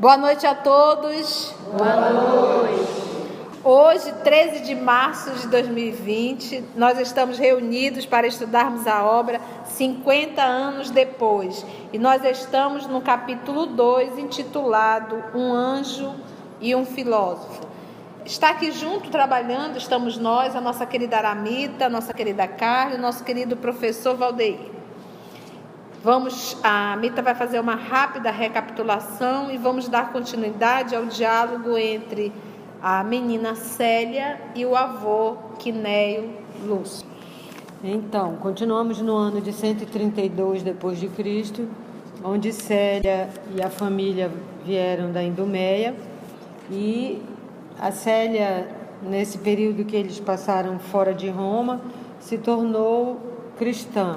Boa noite a todos. Boa noite. Hoje, 13 de março de 2020, nós estamos reunidos para estudarmos a obra 50 anos depois. E nós estamos no capítulo 2, intitulado Um Anjo e um Filósofo. Está aqui junto trabalhando, estamos nós, a nossa querida Aramita, a nossa querida Carla, o nosso querido professor Valdeir. Vamos, a Mita vai fazer uma rápida recapitulação e vamos dar continuidade ao diálogo entre a menina Célia e o avô Quinéio Lúcio. Então, continuamos no ano de 132 depois de Cristo, onde Célia e a família vieram da Idumeia e a Célia, nesse período que eles passaram fora de Roma, se tornou cristã.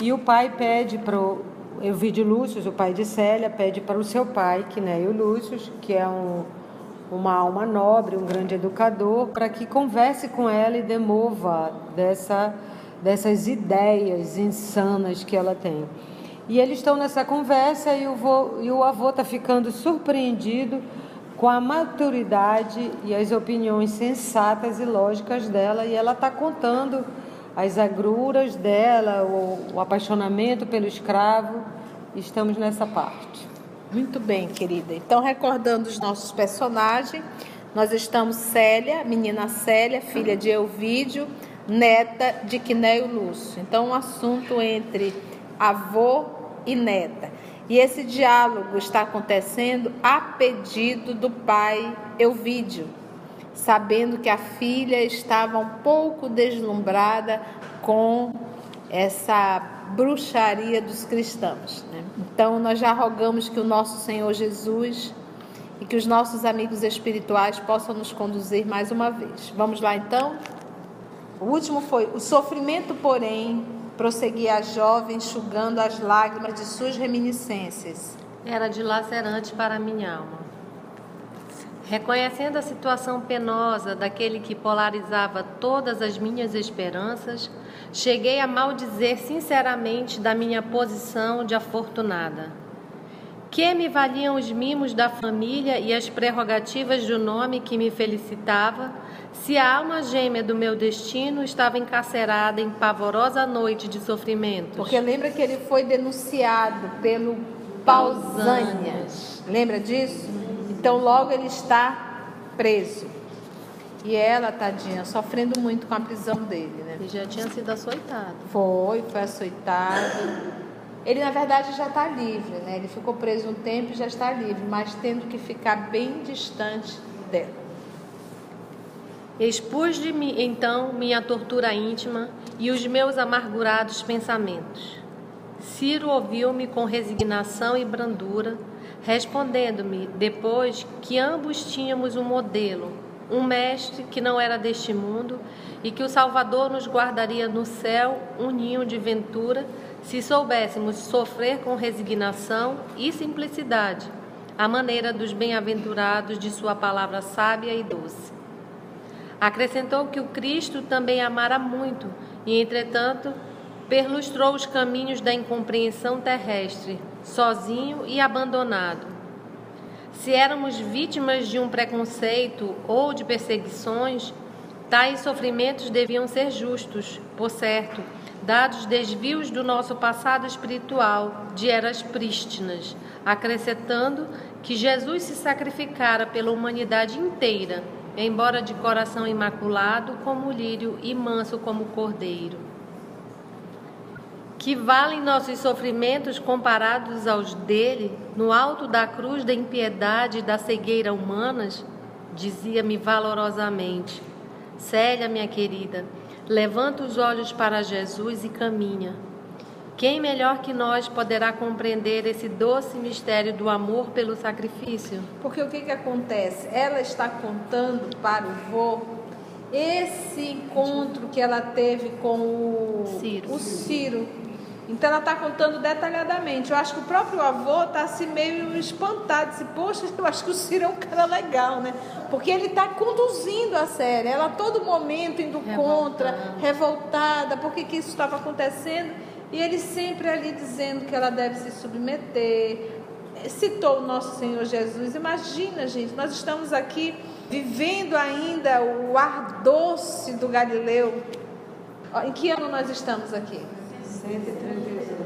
E o pai pede para o Euvídio Lúcio, o pai de Célia, pede para o seu pai, Quinéio Lúcio, que é um, uma alma nobre, um grande educador, para que converse com ela e demova dessa, dessas ideias insanas que ela tem. E eles estão nessa conversa e o, vô, e o avô está ficando surpreendido com a maturidade e as opiniões sensatas e lógicas dela, e ela está contando as agruras dela, o, o apaixonamento pelo escravo. Estamos nessa parte. Muito bem, querida. Então, recordando os nossos personagens, nós estamos Célia, menina Célia, filha de Elvídio, neta de Quinéio Lúcio. Então, um assunto entre avô e neta. E esse diálogo está acontecendo a pedido do pai Elvídio sabendo que a filha estava um pouco deslumbrada com essa bruxaria dos cristãos. Né? Então, nós já rogamos que o nosso Senhor Jesus e que os nossos amigos espirituais possam nos conduzir mais uma vez. Vamos lá então? O último foi: o sofrimento, porém, prosseguia a jovem, enxugando as lágrimas de suas reminiscências. Era dilacerante para a minha alma. Reconhecendo a situação penosa daquele que polarizava todas as minhas esperanças, cheguei a maldizer sinceramente da minha posição de afortunada. Que me valiam os mimos da família e as prerrogativas do nome que me felicitava, se a alma gêmea do meu destino estava encarcerada em pavorosa noite de sofrimento? Porque lembra que ele foi denunciado pelo Pausânias. Lembra disso? Então logo ele está preso. E ela, tadinha, sofrendo muito com a prisão dele, né? E já tinha sido açoitado. Foi, foi açoitado. Ele, na verdade, já está livre, né? Ele ficou preso um tempo e já está livre, mas tendo que ficar bem distante dela. Expus de mim, então, minha tortura íntima e os meus amargurados pensamentos. Ciro ouviu-me com resignação e brandura respondendo-me depois que ambos tínhamos um modelo, um mestre que não era deste mundo e que o Salvador nos guardaria no céu um ninho de ventura se soubéssemos sofrer com resignação e simplicidade, a maneira dos bem-aventurados de Sua palavra sábia e doce. Acrescentou que o Cristo também amara muito e, entretanto, perlustrou os caminhos da incompreensão terrestre, sozinho e abandonado. Se éramos vítimas de um preconceito ou de perseguições, tais sofrimentos deviam ser justos, por certo, dados desvios do nosso passado espiritual, de eras prístinas, acrescentando que Jesus se sacrificara pela humanidade inteira, embora de coração imaculado como lírio e manso como cordeiro. Que valem nossos sofrimentos comparados aos dele, no alto da cruz da impiedade e da cegueira humanas? Dizia-me valorosamente. Célia, minha querida, levanta os olhos para Jesus e caminha. Quem melhor que nós poderá compreender esse doce mistério do amor pelo sacrifício? Porque o que, que acontece? Ela está contando para o vô esse encontro que ela teve com o Ciro. O Ciro então ela está contando detalhadamente. Eu acho que o próprio avô está assim meio espantado, disse, poxa, eu acho que o Ciro é um cara legal, né? Porque ele está conduzindo a série, ela a todo momento indo contra, revoltada, por que, que isso estava acontecendo? E ele sempre ali dizendo que ela deve se submeter, citou o nosso Senhor Jesus. Imagina, gente, nós estamos aqui vivendo ainda o ar doce do Galileu. Em que ano nós estamos aqui? 132.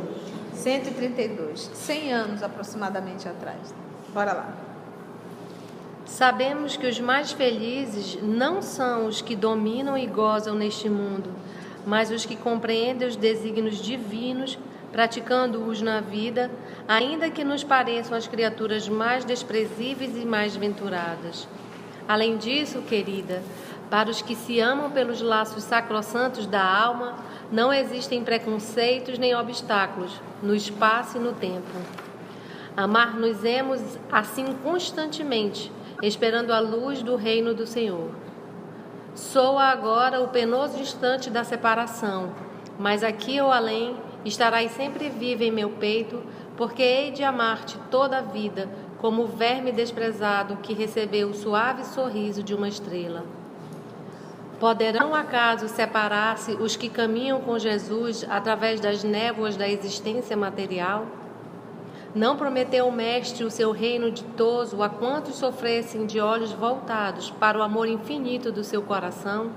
132. 100 anos aproximadamente atrás. Bora lá. Sabemos que os mais felizes não são os que dominam e gozam neste mundo, mas os que compreendem os desígnios divinos, praticando-os na vida, ainda que nos pareçam as criaturas mais desprezíveis e mais venturadas. Além disso, querida, para os que se amam pelos laços sacrossantos da alma, não existem preconceitos nem obstáculos no espaço e no tempo. Amar-nos-emos assim constantemente, esperando a luz do reino do Senhor. Soa agora o penoso instante da separação, mas aqui ou além estarás sempre viva em meu peito, porque hei de amar-te toda a vida, como o verme desprezado que recebeu o suave sorriso de uma estrela. Poderão acaso separar-se os que caminham com Jesus através das névoas da existência material? Não prometeu o Mestre o seu reino ditoso a quantos sofressem de olhos voltados para o amor infinito do seu coração?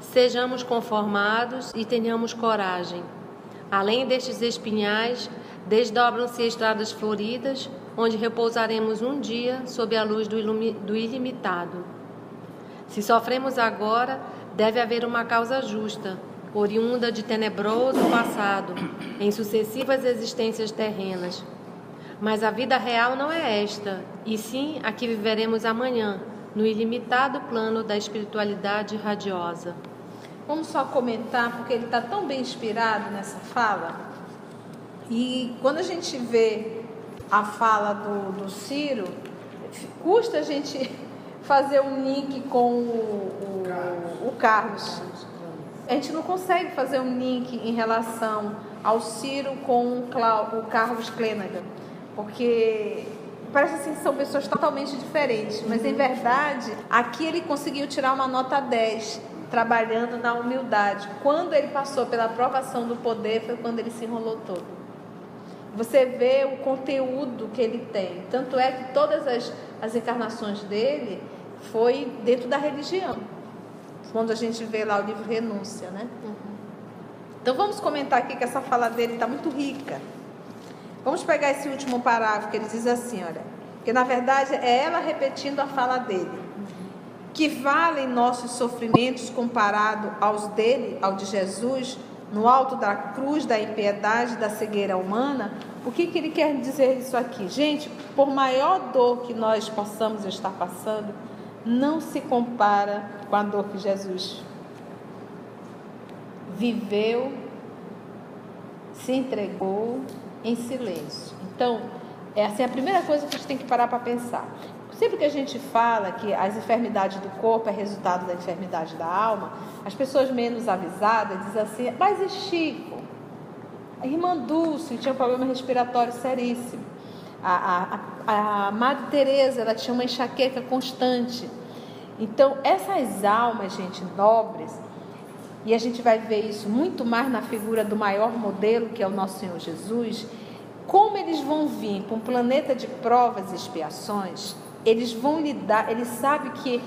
Sejamos conformados e tenhamos coragem. Além destes espinhais, desdobram-se estradas floridas, onde repousaremos um dia sob a luz do, do ilimitado. Se sofremos agora, deve haver uma causa justa, oriunda de tenebroso passado, em sucessivas existências terrenas. Mas a vida real não é esta, e sim a que viveremos amanhã, no ilimitado plano da espiritualidade radiosa. Vamos só comentar, porque ele está tão bem inspirado nessa fala. E quando a gente vê a fala do, do Ciro, custa a gente fazer um link com o, o, o Carlos. A gente não consegue fazer um link em relação ao Ciro com o, Clau, o Carlos Clenagan, porque parece assim que são pessoas totalmente diferentes, mas em verdade, aqui ele conseguiu tirar uma nota 10, trabalhando na humildade. Quando ele passou pela aprovação do poder, foi quando ele se enrolou todo. Você vê o conteúdo que ele tem. Tanto é que todas as, as encarnações dele foi dentro da religião. Quando a gente vê lá o livro Renúncia, né? Uhum. Então vamos comentar aqui que essa fala dele está muito rica. Vamos pegar esse último parágrafo que ele diz assim, olha, que na verdade é ela repetindo a fala dele. Que valem nossos sofrimentos comparado aos dele, ao de Jesus, no alto da cruz da impiedade, da cegueira humana? O que, que ele quer dizer isso aqui? Gente, por maior dor que nós possamos estar passando, não se compara com a dor que Jesus viveu, se entregou em silêncio. Então, é assim a primeira coisa que a gente tem que parar para pensar. Sempre que a gente fala que as enfermidades do corpo é resultado da enfermidade da alma, as pessoas menos avisadas dizem assim: mas e Chico? A irmã Dulce tinha um problema respiratório seríssimo. A, a, a Madre Teresa ela tinha uma enxaqueca constante. Então, essas almas, gente, nobres, e a gente vai ver isso muito mais na figura do maior modelo, que é o nosso Senhor Jesus, como eles vão vir para um planeta de provas e expiações, eles vão lidar, eles sabem que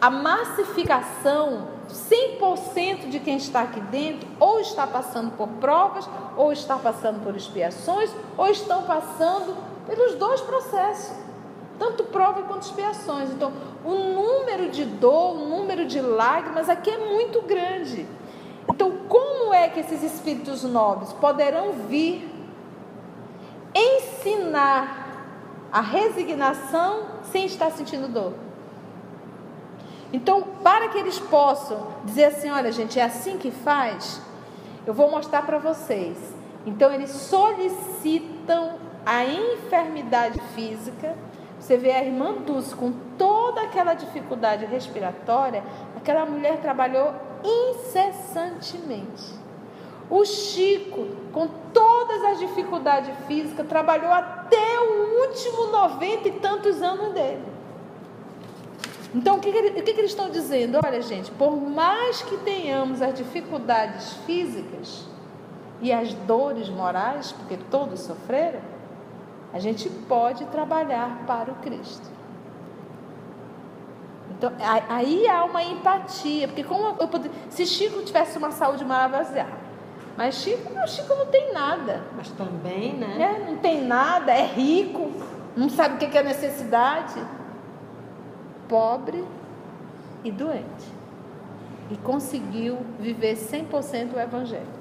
a massificação 100% de quem está aqui dentro ou está passando por provas, ou está passando por expiações, ou estão passando pelos dois processos, tanto prova quanto expiações. Então, o número de dor, o número de lágrimas aqui é muito grande. Então, como é que esses espíritos nobres poderão vir ensinar a resignação sem estar sentindo dor? Então, para que eles possam dizer assim: olha, gente, é assim que faz, eu vou mostrar para vocês. Então, eles solicitam a enfermidade física. Você vê a irmã Dulce com toda aquela dificuldade respiratória, aquela mulher trabalhou incessantemente. O Chico, com todas as dificuldades físicas, trabalhou até o último noventa e tantos anos dele. Então, o que, que, o que, que eles estão dizendo? Olha, gente, por mais que tenhamos as dificuldades físicas e as dores morais, porque todos sofreram, a gente pode trabalhar para o Cristo. Então, aí há uma empatia, porque como eu poder, se Chico tivesse uma saúde maravilhosa, mas Chico, não, Chico não tem nada. Mas também, né? É, não tem nada, é rico, não sabe o que é necessidade. Pobre e doente. E conseguiu viver 100% o Evangelho.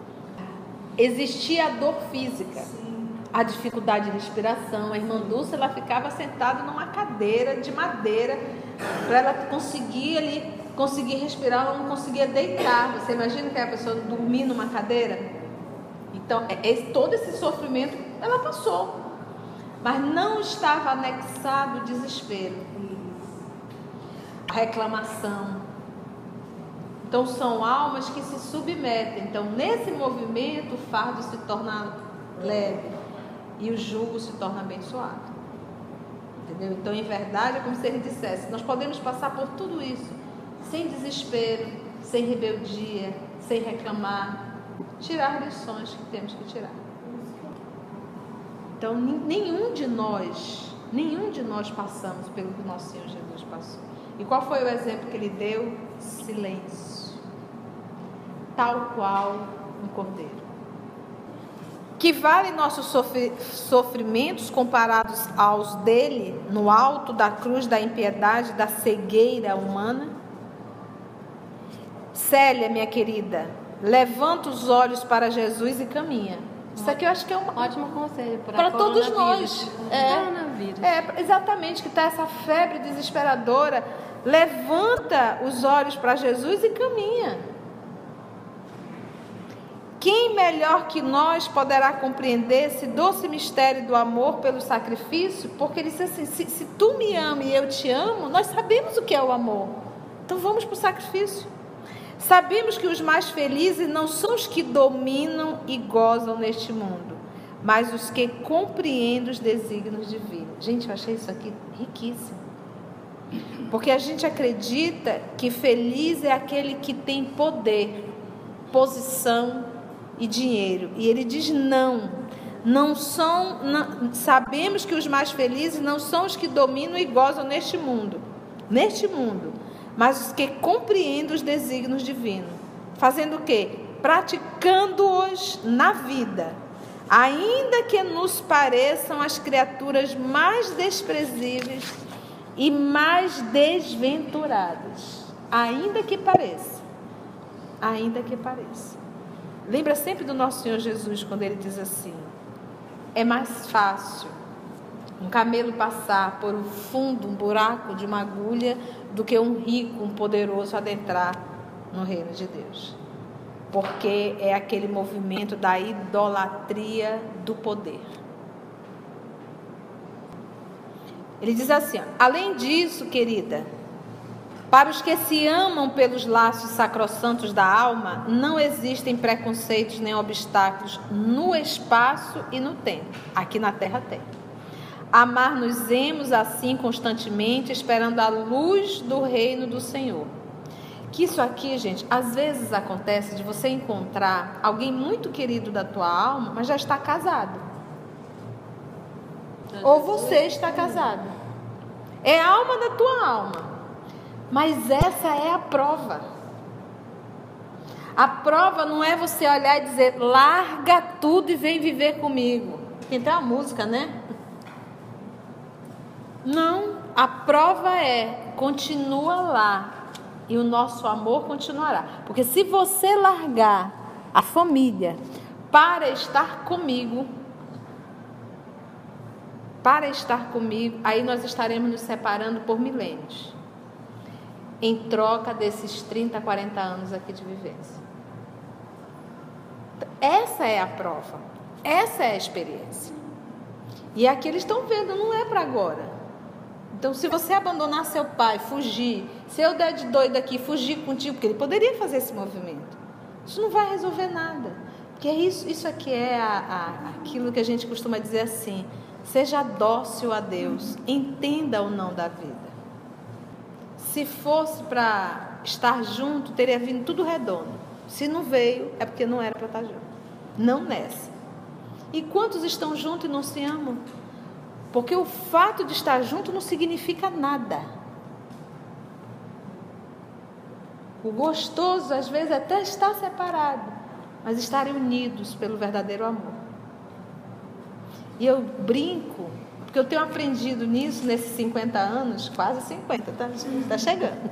Existia a dor física. Sim a dificuldade de respiração. A irmã Dulce ela ficava sentada numa cadeira de madeira para ela conseguir ali conseguir respirar, ela não conseguia deitar. Você imagina que a pessoa dormir numa cadeira? Então, é, é, todo esse sofrimento ela passou, mas não estava anexado o desespero, reclamação. Então, são almas que se submetem. Então, nesse movimento, o fardo se torna leve e o jugo se torna abençoado. Entendeu? Então, em verdade, é como se ele dissesse: nós podemos passar por tudo isso sem desespero, sem rebeldia, sem reclamar, tirar lições que temos que tirar. Então, nenhum de nós, nenhum de nós passamos pelo que nosso Senhor Jesus passou. E qual foi o exemplo que ele deu? Silêncio. Tal qual um cordeiro que vale nossos sofrimentos comparados aos dele, no alto da cruz da impiedade, da cegueira humana? Célia, minha querida, levanta os olhos para Jesus e caminha. Isso aqui eu acho que é um ótimo conselho para todos nós. É, é exatamente que está essa febre desesperadora. Levanta os olhos para Jesus e caminha. Quem melhor que nós poderá compreender esse doce mistério do amor pelo sacrifício? Porque ele disse assim: se, se tu me ama e eu te amo, nós sabemos o que é o amor. Então vamos para o sacrifício. Sabemos que os mais felizes não são os que dominam e gozam neste mundo, mas os que compreendem os desígnios divinos. Gente, eu achei isso aqui riquíssimo. Porque a gente acredita que feliz é aquele que tem poder, posição, e dinheiro. E ele diz: não, não são, não, sabemos que os mais felizes não são os que dominam e gozam neste mundo, neste mundo, mas os que compreendem os desígnios divinos. Fazendo o quê? Praticando-os na vida, ainda que nos pareçam as criaturas mais desprezíveis e mais desventuradas. Ainda que pareça. Ainda que pareça. Lembra sempre do nosso Senhor Jesus quando ele diz assim: é mais fácil um camelo passar por um fundo, um buraco de uma agulha, do que um rico, um poderoso adentrar no reino de Deus. Porque é aquele movimento da idolatria do poder. Ele diz assim: além disso, querida, para os que se amam pelos laços sacrossantos da alma, não existem preconceitos nem obstáculos no espaço e no tempo. Aqui na terra tem. Amar-nos-emos assim constantemente, esperando a luz do reino do Senhor. Que isso aqui, gente, às vezes acontece de você encontrar alguém muito querido da tua alma, mas já está casado. Ou você está casado. É a alma da tua alma mas essa é a prova. A prova não é você olhar e dizer, larga tudo e vem viver comigo. Tem até uma música, né? Não, a prova é, continua lá e o nosso amor continuará. Porque se você largar a família para estar comigo, para estar comigo, aí nós estaremos nos separando por milênios em troca desses 30, 40 anos aqui de vivência. Essa é a prova, essa é a experiência. E aqui eles estão vendo, não é para agora. Então, se você abandonar seu pai, fugir, se eu der de doido aqui, fugir contigo, porque ele poderia fazer esse movimento, isso não vai resolver nada. Porque isso, isso aqui é a, a, aquilo que a gente costuma dizer assim: seja dócil a Deus, entenda o não da vida. Se fosse para estar junto, teria vindo tudo redondo. Se não veio, é porque não era para estar junto. Não nessa. E quantos estão juntos e não se amam? Porque o fato de estar junto não significa nada. O gostoso, às vezes, até está separado, mas estarem unidos pelo verdadeiro amor. E eu brinco, porque eu tenho aprendido nisso nesses 50 anos, quase 50, tá, tá chegando.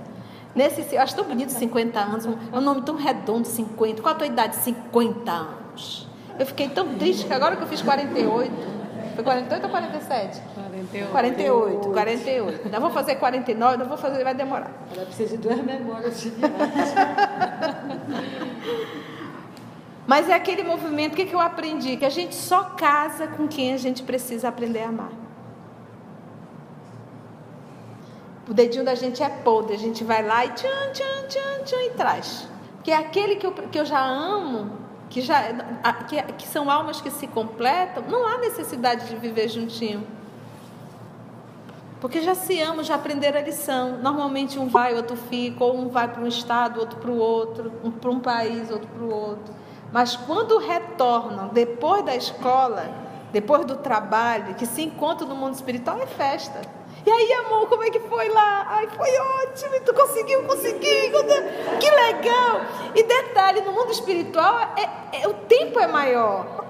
Nesse, eu acho tão bonito 50 anos, é um nome tão redondo, 50. Qual a tua idade? 50 anos. Eu fiquei tão triste que agora que eu fiz 48, foi 48 ou 47? 48. 48, 48. Ainda vou fazer 49, ainda vou fazer, vai demorar. Ela precisa de duas memórias de Mas é aquele movimento, o que, que eu aprendi? Que a gente só casa com quem a gente precisa aprender a amar. O dedinho da gente é podre, a gente vai lá e tchan, tchan, tchan, tchan e traz. Que é aquele que eu, que eu já amo, que, já, que, que são almas que se completam, não há necessidade de viver juntinho. Porque já se amam, já aprenderam a lição. Normalmente um vai, outro fica, ou um vai para um estado, outro para o outro, um para um país, outro para o outro. Mas quando retornam depois da escola, depois do trabalho, que se encontram no mundo espiritual, é festa. E aí, amor, como é que foi lá? Ai, foi ótimo, tu conseguiu, consegui, que legal. E detalhe, no mundo espiritual, é, é, o tempo é maior,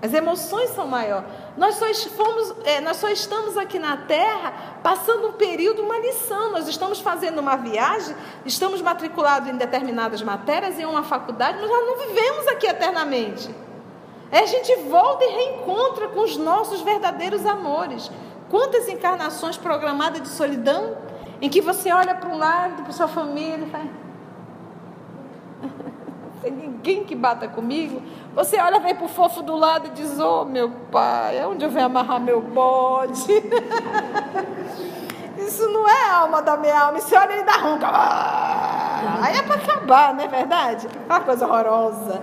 as emoções são maiores. Nós só, fomos, é, nós só estamos aqui na Terra passando um período, uma lição. Nós estamos fazendo uma viagem, estamos matriculados em determinadas matérias, em uma faculdade, mas nós não vivemos aqui eternamente. Aí a gente volta e reencontra com os nossos verdadeiros amores. Quantas encarnações programadas de solidão em que você olha para um lado, para sua família e fala. Tem ninguém que bata comigo. Você olha, vem para o fofo do lado e diz: Ô oh, meu pai, onde eu venho amarrar meu bode? Isso não é alma da minha alma. E você olha, ele dá ronca. Aí é para acabar, não é verdade? Uma coisa horrorosa.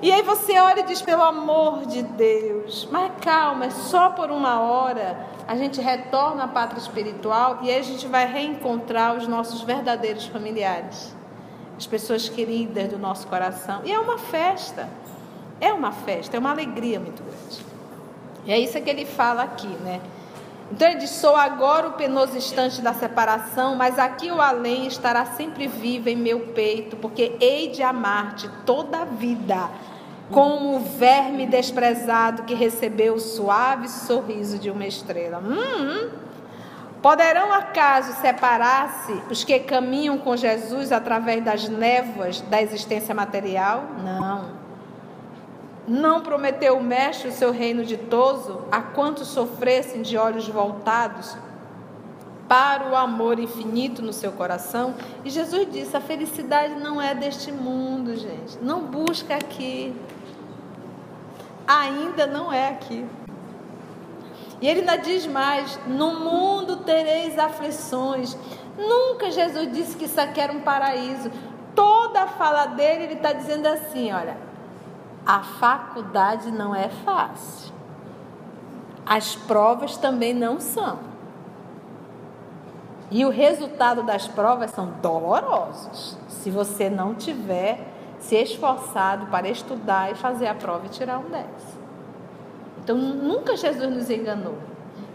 E aí você olha e diz, pelo amor de Deus, mas calma, é só por uma hora a gente retorna à pátria espiritual e aí a gente vai reencontrar os nossos verdadeiros familiares, as pessoas queridas do nosso coração. E é uma festa, é uma festa, é uma alegria muito grande. E é isso que ele fala aqui, né? Então ele diz: Sou agora o penoso instante da separação, mas aqui o além estará sempre vivo em meu peito, porque hei de amar-te toda a vida como o verme desprezado que recebeu o suave sorriso de uma estrela. Hum, poderão acaso separar-se os que caminham com Jesus através das névoas da existência material? Não. Não prometeu o Mestre o seu reino ditoso a quantos sofressem de olhos voltados para o amor infinito no seu coração? E Jesus disse: a felicidade não é deste mundo, gente. Não busca aqui ainda não é aqui. E ele ainda diz mais: no mundo tereis aflições. Nunca Jesus disse que isso aqui era um paraíso. Toda a fala dele, ele está dizendo assim: olha, a faculdade não é fácil. As provas também não são. E o resultado das provas são dolorosos. Se você não tiver se esforçado para estudar e fazer a prova e tirar um 10. Então, nunca Jesus nos enganou.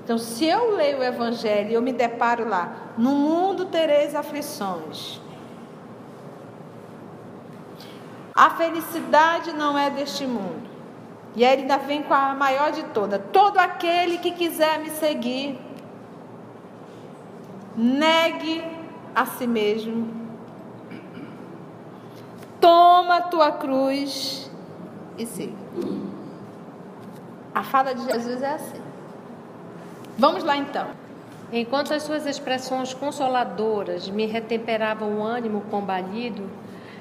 Então, se eu leio o Evangelho e eu me deparo lá, no mundo tereis aflições. A felicidade não é deste mundo. E aí ele ainda vem com a maior de todas. Todo aquele que quiser me seguir, negue a si mesmo Toma a tua cruz e siga. A fala de Jesus é assim. Vamos lá então. Enquanto as suas expressões consoladoras me retemperavam o ânimo combalido,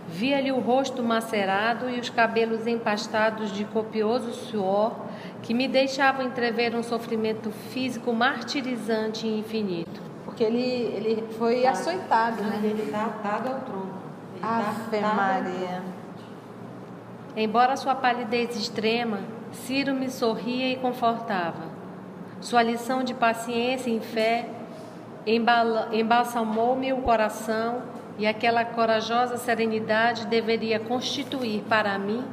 via-lhe o rosto macerado e os cabelos empastados de copioso suor que me deixavam entrever um sofrimento físico martirizante e infinito. Porque ele, ele foi tá. açoitado, né? Ele está atado ao tronco. Ave Maria. Embora sua palidez extrema, Ciro me sorria e confortava. Sua lição de paciência e fé embalsamou-me o coração e aquela corajosa serenidade deveria constituir para mim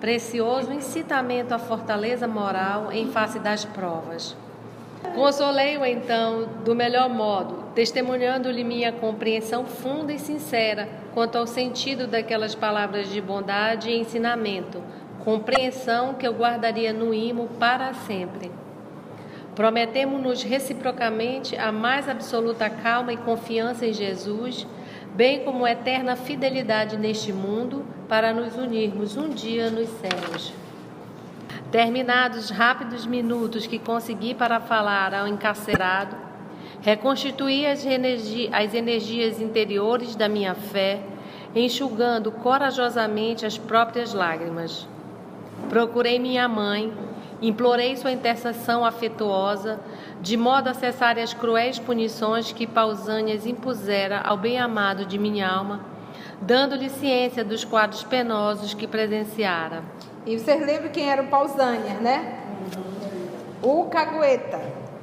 precioso incitamento à fortaleza moral em face das provas. Consolei-o então do melhor modo, testemunhando-lhe minha compreensão funda e sincera quanto ao sentido daquelas palavras de bondade e ensinamento, compreensão que eu guardaria no imo para sempre. Prometemos-nos reciprocamente a mais absoluta calma e confiança em Jesus, bem como eterna fidelidade neste mundo, para nos unirmos um dia nos céus. Terminados rápidos minutos que consegui para falar ao encarcerado, reconstituí as, energi as energias interiores da minha fé, enxugando corajosamente as próprias lágrimas. Procurei minha mãe, implorei sua intercessão afetuosa, de modo a cessar as cruéis punições que Pausânias impusera ao bem-amado de minha alma, dando-lhe ciência dos quadros penosos que presenciara. E vocês lembram quem era o Pausânias, né? O cagueta,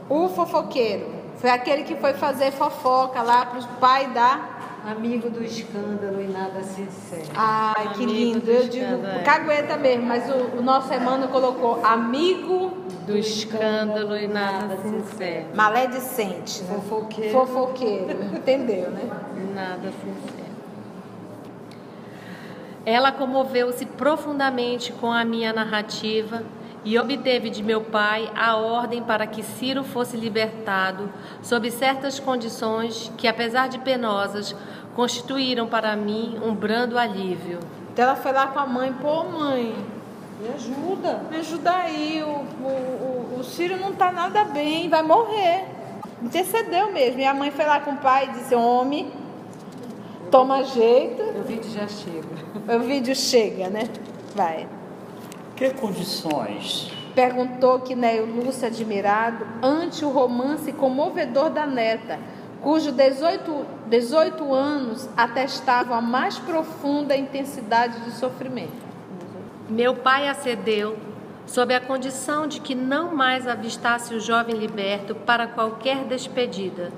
o fofoqueiro. Foi aquele que foi fazer fofoca lá para o pai da Amigo do escândalo e nada sincero. Ai, que lindo. Eu digo é. cagueta mesmo, mas o, o nosso Emmanuel colocou amigo do escândalo e nada sincero. Maledicente. Né? Fofoqueiro. Fofoqueiro. Entendeu, né? Nada sincero. Ela comoveu-se profundamente com a minha narrativa e obteve de meu pai a ordem para que Ciro fosse libertado sob certas condições que, apesar de penosas, constituíram para mim um brando alívio. Então ela foi lá com a mãe, pô mãe, me ajuda. Me ajuda aí, o, o, o, o Ciro não está nada bem, vai morrer. Intercedeu mesmo. E a mãe foi lá com o pai e disse, homem, toma jeito. O vídeo já chega. O vídeo chega, né? Vai. Que condições? Perguntou Quinéio Lúcio admirado ante o romance comovedor da neta, cujo 18, 18 anos atestavam a mais profunda intensidade de sofrimento. Meu pai acedeu, sob a condição de que não mais avistasse o jovem liberto para qualquer despedida,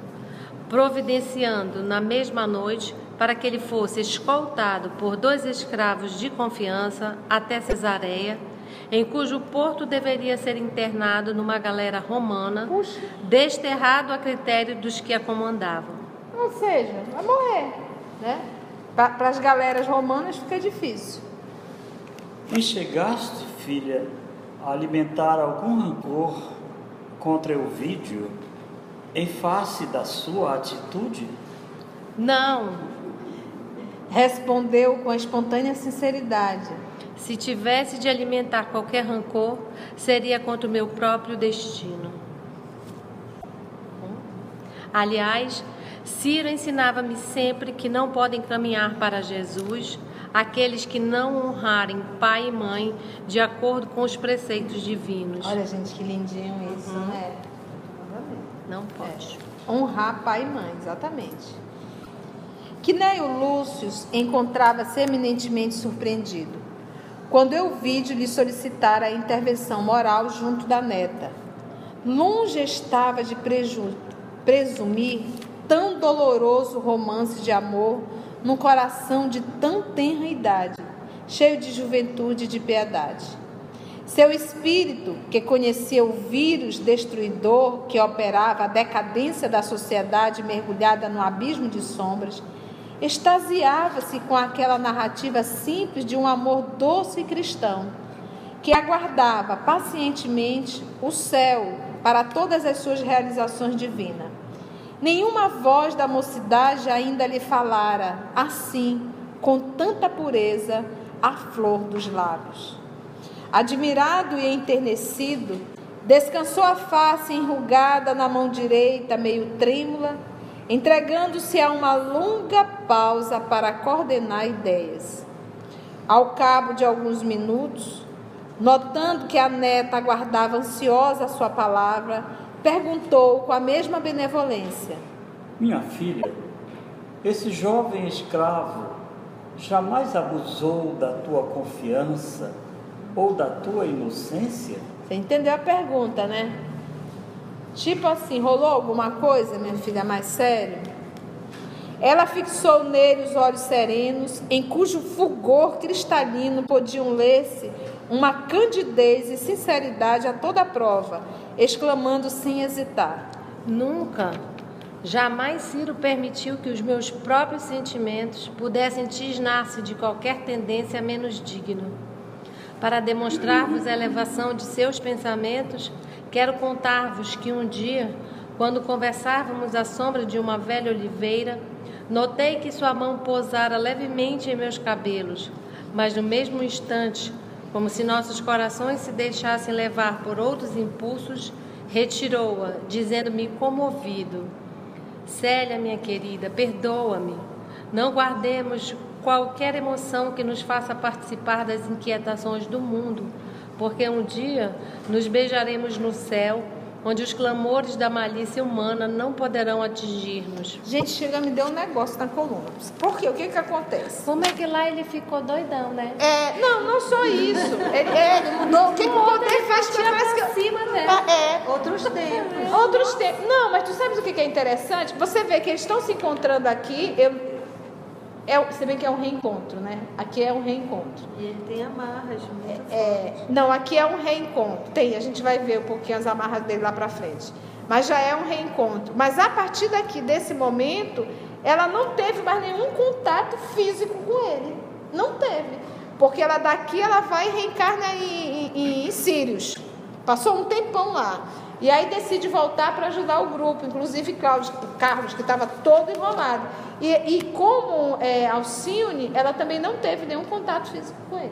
providenciando na mesma noite para que ele fosse escoltado por dois escravos de confiança até Cesareia em cujo porto deveria ser internado numa galera romana, Puxa. desterrado a critério dos que a comandavam. Ou seja, vai morrer, né? Para as galeras romanas fica difícil. E chegaste, filha, a alimentar algum rancor contra Elvídio em face da sua atitude? Não. Respondeu com espontânea sinceridade. Se tivesse de alimentar qualquer rancor, seria contra o meu próprio destino. Aliás, Ciro ensinava-me sempre que não podem caminhar para Jesus aqueles que não honrarem pai e mãe de acordo com os preceitos divinos. Olha, gente, que lindinho isso, uhum. né? Não pode. É. Honrar pai e mãe, exatamente. Quinéio Lúcio encontrava-se eminentemente surpreendido quando eu de lhe solicitar a intervenção moral junto da neta. Longe estava de presumir tão doloroso romance de amor num coração de tão tenra idade, cheio de juventude e de piedade. Seu espírito, que conhecia o vírus destruidor que operava a decadência da sociedade mergulhada no abismo de sombras, extasiava-se com aquela narrativa simples de um amor doce e cristão, que aguardava pacientemente o céu para todas as suas realizações divinas. Nenhuma voz da mocidade ainda lhe falara assim, com tanta pureza, a flor dos lábios. Admirado e enternecido, descansou a face enrugada na mão direita, meio trêmula, entregando-se a uma longa pausa para coordenar ideias. Ao cabo de alguns minutos, notando que a neta aguardava ansiosa a sua palavra, perguntou com a mesma benevolência: Minha filha, esse jovem escravo jamais abusou da tua confiança ou da tua inocência? Você entendeu a pergunta, né? Tipo assim, rolou alguma coisa, minha filha, mais sério? Ela fixou nele os olhos serenos, em cujo fulgor cristalino podiam ler-se uma candidez e sinceridade a toda prova, exclamando sem hesitar: Nunca, jamais Ciro permitiu que os meus próprios sentimentos pudessem tisnar-se de qualquer tendência menos digna. Para demonstrar-vos a elevação de seus pensamentos, quero contar-vos que um dia, quando conversávamos à sombra de uma velha oliveira, Notei que sua mão pousara levemente em meus cabelos, mas no mesmo instante, como se nossos corações se deixassem levar por outros impulsos, retirou-a, dizendo-me comovido: Célia, minha querida, perdoa-me. Não guardemos qualquer emoção que nos faça participar das inquietações do mundo, porque um dia nos beijaremos no céu onde os clamores da malícia humana não poderão atingir-nos. Gente, chega me deu um negócio na coluna. Por quê? O que que acontece? Como é que lá ele ficou doidão, né? É, não, não só isso. Ele, é, ele mudou. O que, que o poder faz que faz que cima, né? É, Outros tempos. outros tempos. Não, mas tu sabes o que que é interessante? Você vê que eles estão se encontrando aqui. Eu, é, você vê que é um reencontro, né? Aqui é um reencontro. E ele tem amarras muito É, não, aqui é um reencontro. Tem, a gente vai ver um pouquinho as amarras dele lá para frente. Mas já é um reencontro. Mas a partir daqui, desse momento, ela não teve mais nenhum contato físico com ele. Não teve. Porque ela daqui ela vai e reencarna em, em, em Sírios. Passou um tempão lá. E aí decide voltar para ajudar o grupo, inclusive Cláudio, Carlos, que estava todo enrolado. E, e como é, Alcione, ela também não teve nenhum contato físico com ele.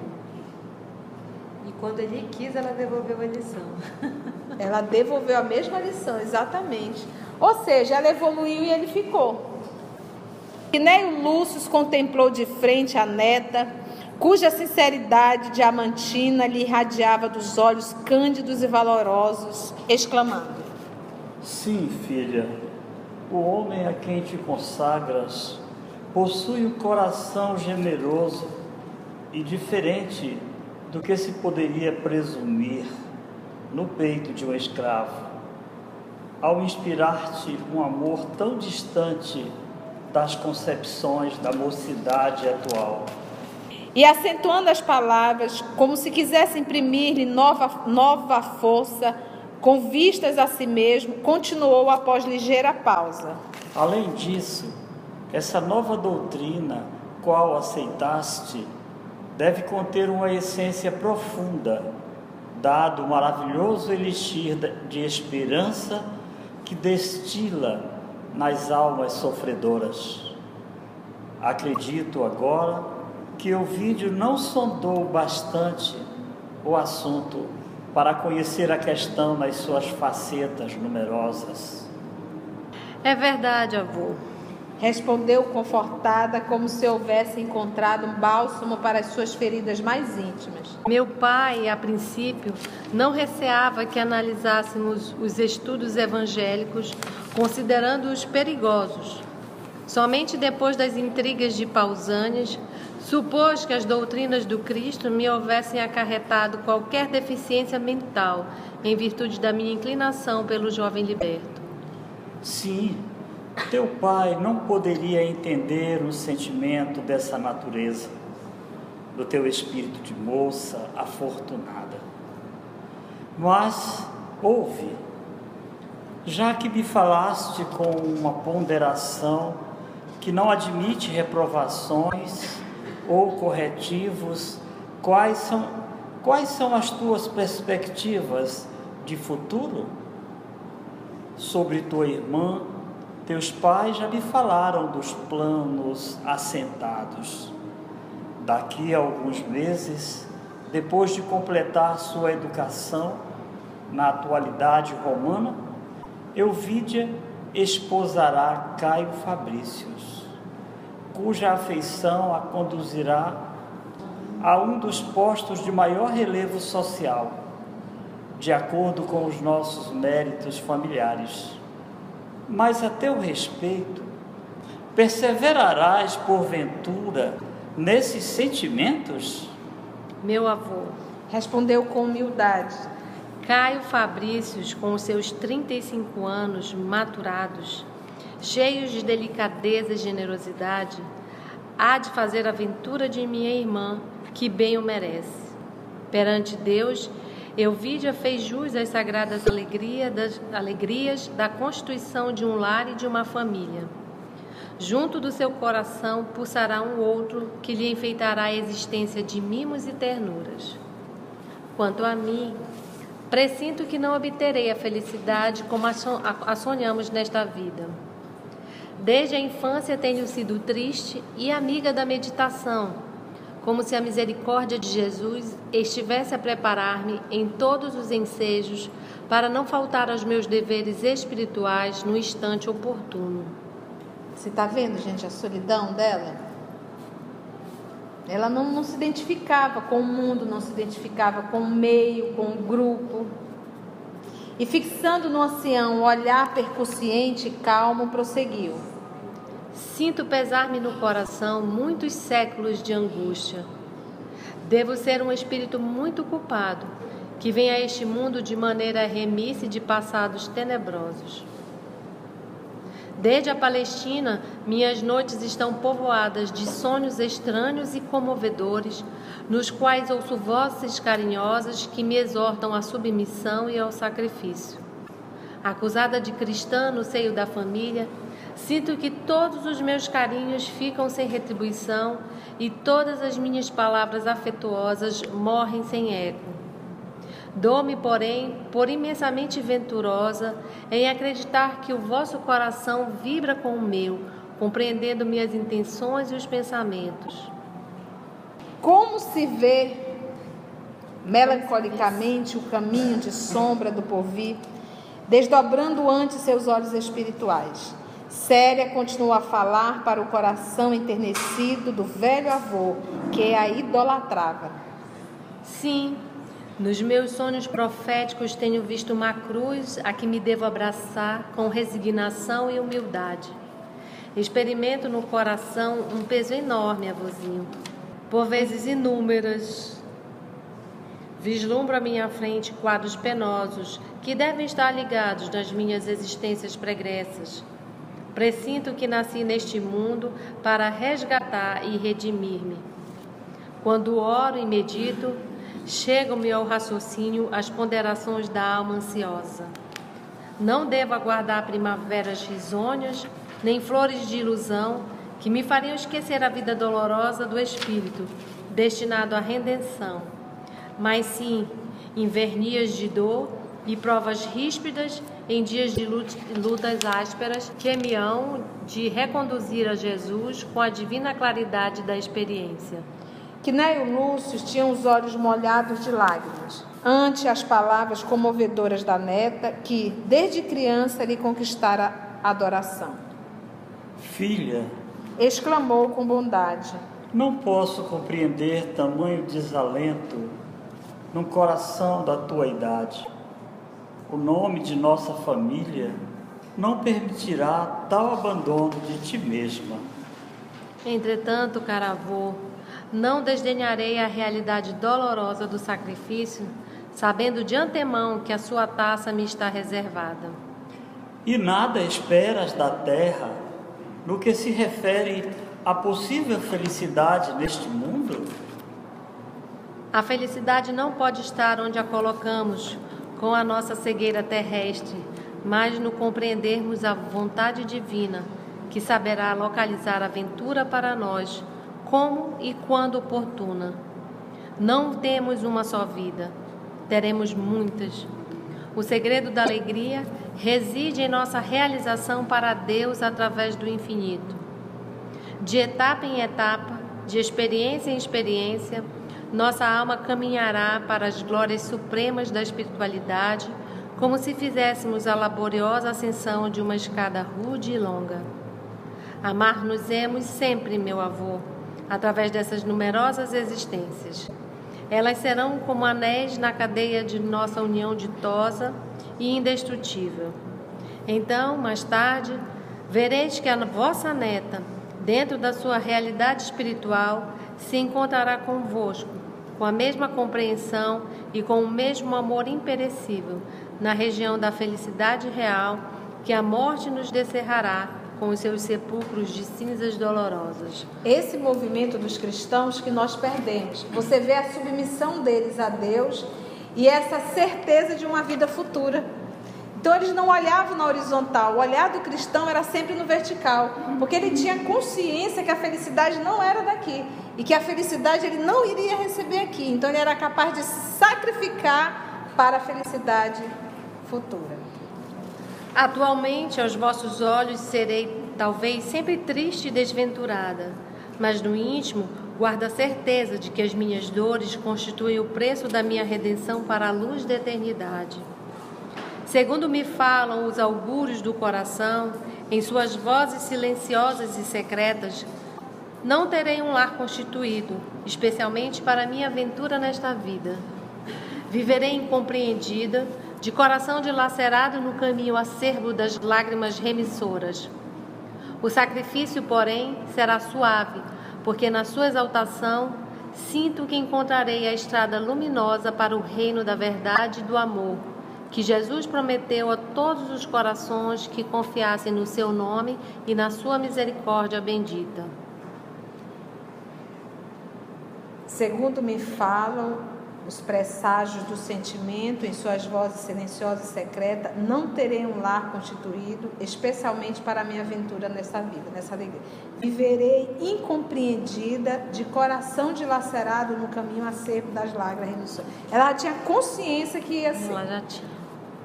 E quando ele quis, ela devolveu a lição. Ela devolveu a mesma lição, exatamente. Ou seja, ela evoluiu e ele ficou. E nem o Lúcio contemplou de frente a neta, cuja sinceridade diamantina lhe irradiava dos olhos cândidos e valorosos, exclamando: Sim, filha, o homem a quem te consagras possui um coração generoso e diferente do que se poderia presumir no peito de um escravo, ao inspirar-te um amor tão distante das concepções da mocidade atual. E acentuando as palavras, como se quisesse imprimir-lhe nova, nova força, com vistas a si mesmo, continuou após ligeira pausa. Além disso, essa nova doutrina, qual aceitaste, deve conter uma essência profunda, dado o maravilhoso elixir de esperança que destila nas almas sofredoras. Acredito agora que o vídeo não sondou bastante o assunto para conhecer a questão nas suas facetas numerosas. É verdade, avô. Respondeu confortada, como se houvesse encontrado um bálsamo para as suas feridas mais íntimas. Meu pai, a princípio, não receava que analisássemos os estudos evangélicos considerando-os perigosos. Somente depois das intrigas de Pausânias, supôs que as doutrinas do Cristo me houvessem acarretado qualquer deficiência mental em virtude da minha inclinação pelo jovem liberto. Sim, teu pai não poderia entender um sentimento dessa natureza, do teu espírito de moça afortunada. Mas ouve, já que me falaste com uma ponderação que não admite reprovações ou corretivos, quais são, quais são as tuas perspectivas de futuro sobre tua irmã? Teus pais já me falaram dos planos assentados. Daqui a alguns meses, depois de completar sua educação na atualidade romana, Euvídia esposará Caio Fabrícios, cuja afeição a conduzirá a um dos postos de maior relevo social, de acordo com os nossos méritos familiares. Mas a teu respeito, perseverarás porventura nesses sentimentos? Meu avô, Respondeu com humildade. Caio Fabrícios, com os seus 35 anos maturados, cheios de delicadeza e generosidade, há de fazer a ventura de minha irmã, que bem o merece. Perante Deus, Euvídia fez jus às sagradas alegria das, alegrias da constituição de um lar e de uma família. Junto do seu coração pulsará um outro que lhe enfeitará a existência de mimos e ternuras. Quanto a mim, presinto que não obterei a felicidade como a sonhamos nesta vida. Desde a infância tenho sido triste e amiga da meditação, como se a misericórdia de Jesus estivesse a preparar-me em todos os ensejos para não faltar aos meus deveres espirituais no instante oportuno. Você está vendo, gente, a solidão dela? Ela não, não se identificava com o mundo, não se identificava com o meio, com o grupo. E fixando no ancião um olhar percussiente e calmo, prosseguiu. Sinto pesar-me no coração muitos séculos de angústia. Devo ser um espírito muito culpado, que vem a este mundo de maneira remissa de passados tenebrosos. Desde a Palestina, minhas noites estão povoadas de sonhos estranhos e comovedores, nos quais ouço vozes carinhosas que me exortam à submissão e ao sacrifício. Acusada de cristã no seio da família, sinto que todos os meus carinhos ficam sem retribuição e todas as minhas palavras afetuosas morrem sem eco. Dou-me, porém, por imensamente venturosa em acreditar que o vosso coração vibra com o meu, compreendendo minhas intenções e os pensamentos. Como se vê melancolicamente o caminho de sombra do porvir, desdobrando ante seus olhos espirituais. Séria continua a falar para o coração enternecido do velho avô, que a idolatrava. Sim, nos meus sonhos proféticos tenho visto uma cruz a que me devo abraçar com resignação e humildade. Experimento no coração um peso enorme, avôzinho, por vezes inúmeras. Vislumbro à minha frente quadros penosos que devem estar ligados nas minhas existências pregressas. Presinto que nasci neste mundo para resgatar e redimir-me. Quando oro e medito, Chegam-me ao raciocínio as ponderações da alma ansiosa. Não devo aguardar primaveras risonhas, nem flores de ilusão que me fariam esquecer a vida dolorosa do espírito, destinado à redenção, mas sim invernias de dor e provas ríspidas em dias de lutas ásperas que me hão de reconduzir a Jesus com a divina claridade da experiência que Neio Lúcio tinha os olhos molhados de lágrimas ante as palavras comovedoras da neta, que desde criança lhe conquistara a adoração. Filha, exclamou com bondade, não posso compreender tamanho desalento no coração da tua idade. O nome de nossa família não permitirá tal abandono de ti mesma. Entretanto, caravô, não desdenharei a realidade dolorosa do sacrifício, sabendo de antemão que a sua taça me está reservada. E nada esperas da terra no que se refere à possível felicidade neste mundo? A felicidade não pode estar onde a colocamos, com a nossa cegueira terrestre, mas no compreendermos a vontade divina, que saberá localizar a ventura para nós como e quando oportuna. Não temos uma só vida, teremos muitas. O segredo da alegria reside em nossa realização para Deus através do infinito. De etapa em etapa, de experiência em experiência, nossa alma caminhará para as glórias supremas da espiritualidade, como se fizéssemos a laboriosa ascensão de uma escada rude e longa. Amar-nos-emos sempre, meu avô, através dessas numerosas existências. Elas serão como anéis na cadeia de nossa união ditosa e indestrutível. Então, mais tarde, vereis que a vossa neta, dentro da sua realidade espiritual, se encontrará convosco, com a mesma compreensão e com o mesmo amor imperecível, na região da felicidade real que a morte nos descerrará com os seus sepulcros de cinzas dolorosas. Esse movimento dos cristãos que nós perdemos. Você vê a submissão deles a Deus e essa certeza de uma vida futura. Então eles não olhavam na horizontal, o olhar do cristão era sempre no vertical, porque ele tinha consciência que a felicidade não era daqui e que a felicidade ele não iria receber aqui. Então ele era capaz de sacrificar para a felicidade futura. Atualmente, aos vossos olhos, serei talvez sempre triste e desventurada, mas no íntimo guardo a certeza de que as minhas dores constituem o preço da minha redenção para a luz da eternidade. Segundo me falam os augúrios do coração, em suas vozes silenciosas e secretas, não terei um lar constituído, especialmente para minha aventura nesta vida. Viverei incompreendida, de coração dilacerado no caminho acerbo das lágrimas remissoras. O sacrifício, porém, será suave, porque na sua exaltação sinto que encontrarei a estrada luminosa para o reino da verdade e do amor que Jesus prometeu a todos os corações que confiassem no seu nome e na sua misericórdia bendita. Segundo me falam os presságios do sentimento em suas vozes silenciosas e secretas, não terei um lar constituído, especialmente para a minha aventura nessa vida, nessa alegria. Viverei incompreendida, de coração dilacerado no caminho acervo das lágrimas. Ela tinha consciência que ia ser. Ela já tinha.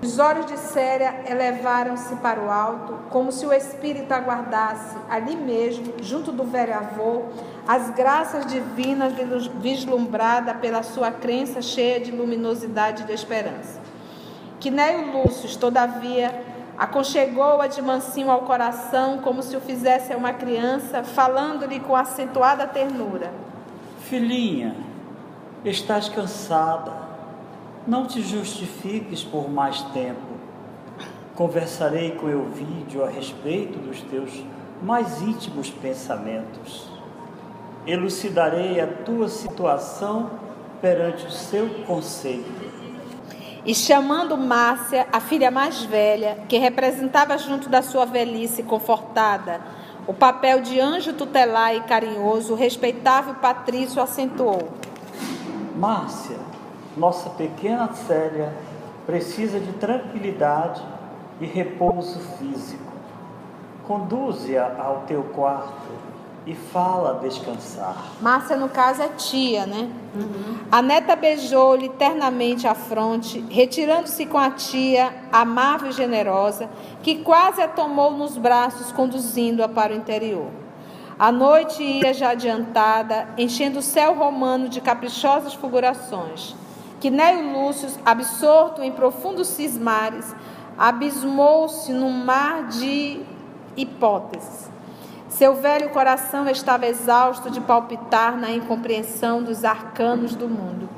Os olhos de Séria elevaram-se para o alto, como se o espírito aguardasse ali mesmo, junto do velho avô, as graças divinas vislumbrada pela sua crença cheia de luminosidade e de esperança. Quinéio Lúcio, todavia, aconchegou-a de mansinho ao coração, como se o fizesse a uma criança, falando-lhe com acentuada ternura. Filhinha, estás cansada não te justifiques por mais tempo. Conversarei com Elvídio a respeito dos teus mais íntimos pensamentos. Elucidarei a tua situação perante o seu conceito. E chamando Márcia, a filha mais velha, que representava junto da sua velhice confortada o papel de anjo tutelar e carinhoso, o respeitável Patrício acentuou: Márcia, nossa pequena Célia precisa de tranquilidade e repouso físico. Conduze-a ao teu quarto e fala descansar. Márcia, no caso, é tia, né? Uhum. A neta beijou-lhe ternamente a fronte, retirando-se com a tia, amável e generosa, que quase a tomou nos braços, conduzindo-a para o interior. A noite ia já adiantada, enchendo o céu romano de caprichosas fulgurações. Quinéio Lúcio, absorto em profundos cismares, abismou-se num mar de hipóteses. Seu velho coração estava exausto de palpitar na incompreensão dos arcanos do mundo.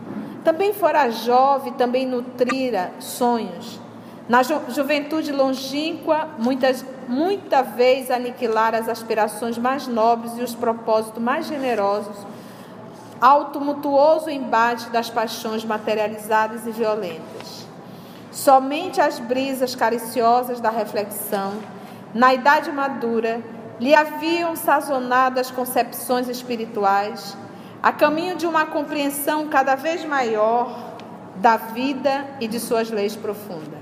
Também fora jovem, também nutrira sonhos. Na ju juventude longínqua, muitas, muita vez aniquilar as aspirações mais nobres e os propósitos mais generosos ao tumultuoso embate das paixões materializadas e violentas. Somente as brisas cariciosas da reflexão, na idade madura, lhe haviam sazonado as concepções espirituais, a caminho de uma compreensão cada vez maior da vida e de suas leis profundas.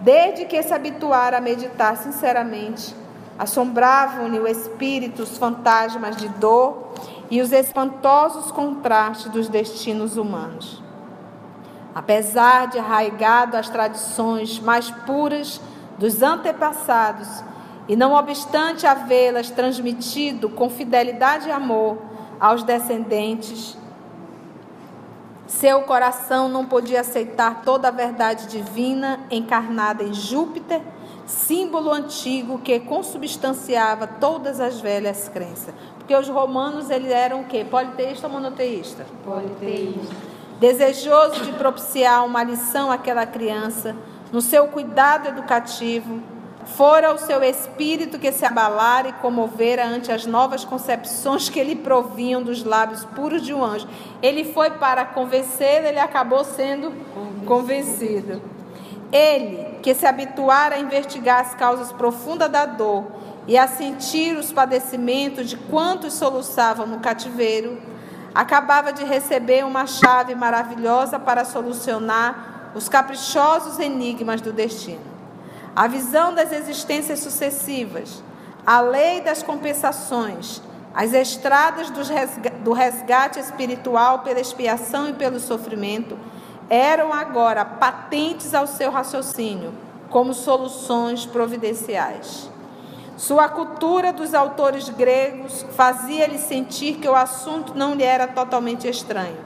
Desde que se habituara a meditar sinceramente, assombravam-lhe o espírito os fantasmas de dor e os espantosos contrastes dos destinos humanos. Apesar de arraigado às tradições mais puras dos antepassados, e não obstante havê-las transmitido com fidelidade e amor aos descendentes, seu coração não podia aceitar toda a verdade divina encarnada em Júpiter, símbolo antigo que consubstanciava todas as velhas crenças. Porque os romanos eles eram o quê? Politeísta ou monoteísta? Politeísta. Desejoso de propiciar uma lição àquela criança, no seu cuidado educativo, fora o seu espírito que se abalara e comovera ante as novas concepções que lhe provinham dos lábios puros de um anjo. Ele foi para convencer, ele acabou sendo convencido. Ele, que se habituara a investigar as causas profundas da dor e a sentir os padecimentos de quantos soluçavam no cativeiro, acabava de receber uma chave maravilhosa para solucionar os caprichosos enigmas do destino. A visão das existências sucessivas, a lei das compensações, as estradas do resgate espiritual pela expiação e pelo sofrimento eram agora patentes ao seu raciocínio como soluções providenciais. Sua cultura dos autores gregos fazia-lhe sentir que o assunto não lhe era totalmente estranho.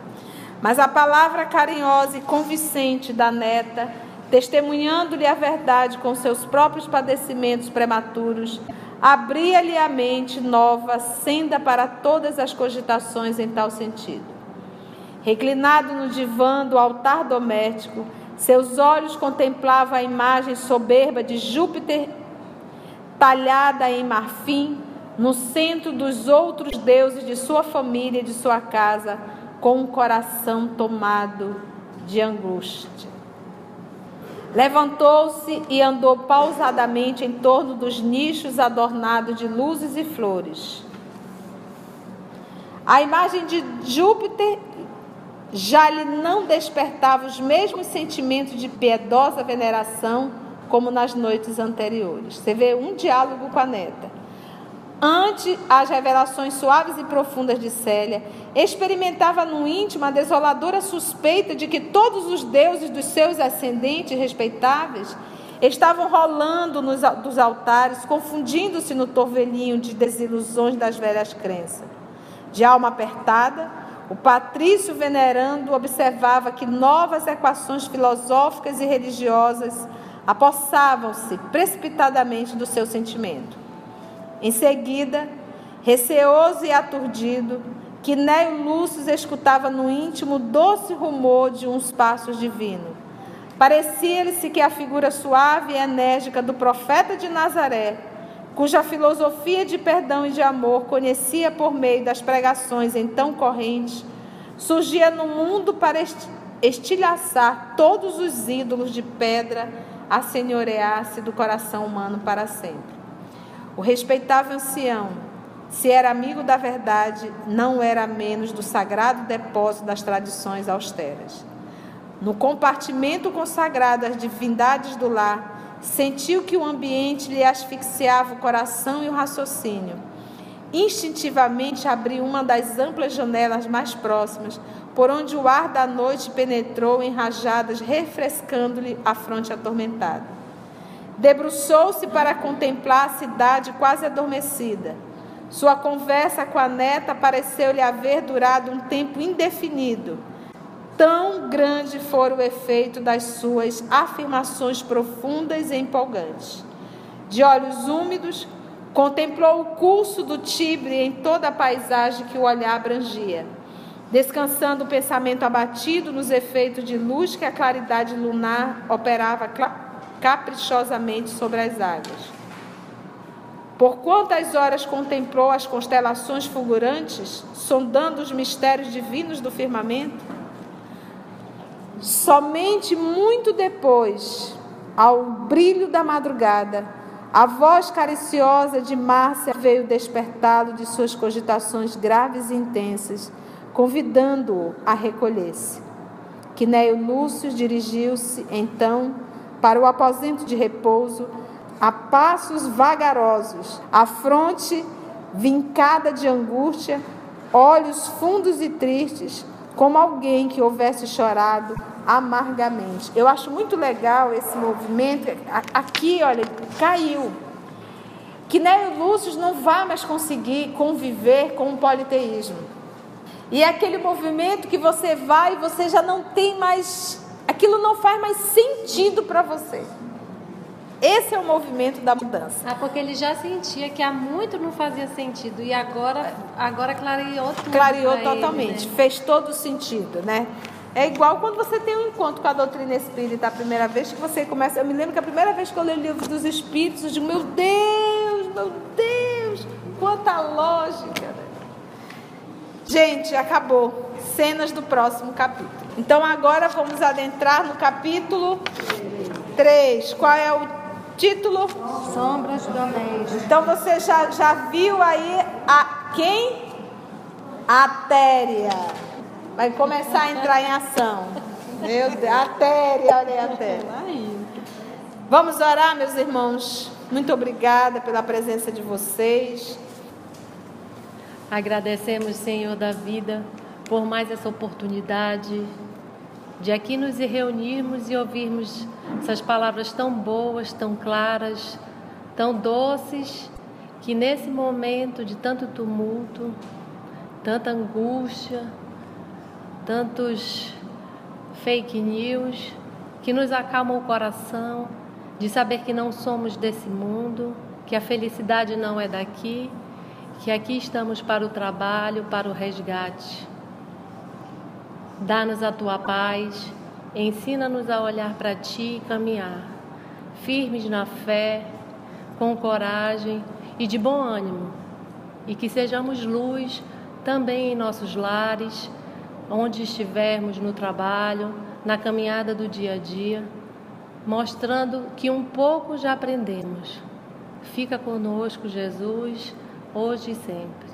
Mas a palavra carinhosa e convincente da neta, testemunhando-lhe a verdade com seus próprios padecimentos prematuros, abria-lhe a mente nova senda para todas as cogitações em tal sentido. Reclinado no divã do altar doméstico, seus olhos contemplavam a imagem soberba de Júpiter talhada em marfim, no centro dos outros deuses de sua família e de sua casa, com um coração tomado de angústia. Levantou-se e andou pausadamente em torno dos nichos adornados de luzes e flores. A imagem de Júpiter já lhe não despertava os mesmos sentimentos de piedosa veneração como nas noites anteriores. Você vê um diálogo com a neta. Ante as revelações suaves e profundas de Célia, experimentava no íntimo a desoladora suspeita de que todos os deuses dos seus ascendentes respeitáveis estavam rolando nos, dos altares, confundindo-se no torvelinho de desilusões das velhas crenças. De alma apertada, o patrício venerando observava que novas equações filosóficas e religiosas apossavam-se precipitadamente do seu sentimento. Em seguida, receoso e aturdido, Quinéio Lúcio escutava no íntimo o doce rumor de uns passos divinos. Parecia-lhe-se que a figura suave e enérgica do profeta de Nazaré, cuja filosofia de perdão e de amor conhecia por meio das pregações então correntes, surgia no mundo para estilhaçar todos os ídolos de pedra a senhorear-se do coração humano para sempre. O respeitável ancião, se era amigo da verdade, não era menos do sagrado depósito das tradições austeras. No compartimento consagrado às divindades do lar, sentiu que o ambiente lhe asfixiava o coração e o raciocínio. Instintivamente abriu uma das amplas janelas mais próximas, por onde o ar da noite penetrou em rajadas, refrescando-lhe a fronte atormentada. Debruçou-se para contemplar a cidade quase adormecida. Sua conversa com a neta pareceu-lhe haver durado um tempo indefinido. Tão grande fora o efeito das suas afirmações profundas e empolgantes. De olhos úmidos, contemplou o curso do Tibre em toda a paisagem que o olhar abrangia descansando o pensamento abatido nos efeitos de luz que a claridade lunar operava caprichosamente sobre as águas. Por quantas horas contemplou as constelações fulgurantes, sondando os mistérios divinos do firmamento? Somente muito depois, ao brilho da madrugada, a voz cariciosa de Márcia veio despertá-lo de suas cogitações graves e intensas convidando-o a recolher-se. Quinéio Lúcio dirigiu-se então para o aposento de repouso a passos vagarosos, a fronte vincada de angústia, olhos fundos e tristes, como alguém que houvesse chorado amargamente. Eu acho muito legal esse movimento. Aqui, olha, caiu. Que Nélio Lúcio não vai mais conseguir conviver com o politeísmo. E é aquele movimento que você vai e você já não tem mais. Aquilo não faz mais sentido para você. Esse é o movimento da mudança. Ah, porque ele já sentia que há muito não fazia sentido e agora, agora clareou tudo. Clareou totalmente, ele, né? fez todo sentido, né? É igual quando você tem um encontro com a doutrina espírita a primeira vez que você começa. Eu me lembro que a primeira vez que eu li o livro dos espíritos, eu digo, meu Deus, meu Deus, quanta lógica. Né? Gente, acabou. Cenas do próximo capítulo. Então agora vamos adentrar no capítulo 3. Qual é o título? Sombras Os domésticos. Então você já, já viu aí a quem? A Téria. Vai começar a entrar em ação. Meu Deus, a Téria, olha aí a Téria. Vamos orar, meus irmãos. Muito obrigada pela presença de vocês. Agradecemos, Senhor da vida, por mais essa oportunidade de aqui nos reunirmos e ouvirmos essas palavras tão boas, tão claras, tão doces, que nesse momento de tanto tumulto, tanta angústia, tantos fake news, que nos acalmam o coração de saber que não somos desse mundo, que a felicidade não é daqui, que aqui estamos para o trabalho, para o resgate. Dá-nos a tua paz, ensina-nos a olhar para ti e caminhar, firmes na fé, com coragem e de bom ânimo, e que sejamos luz também em nossos lares, onde estivermos no trabalho, na caminhada do dia a dia mostrando que um pouco já aprendemos. Fica conosco, Jesus, hoje e sempre.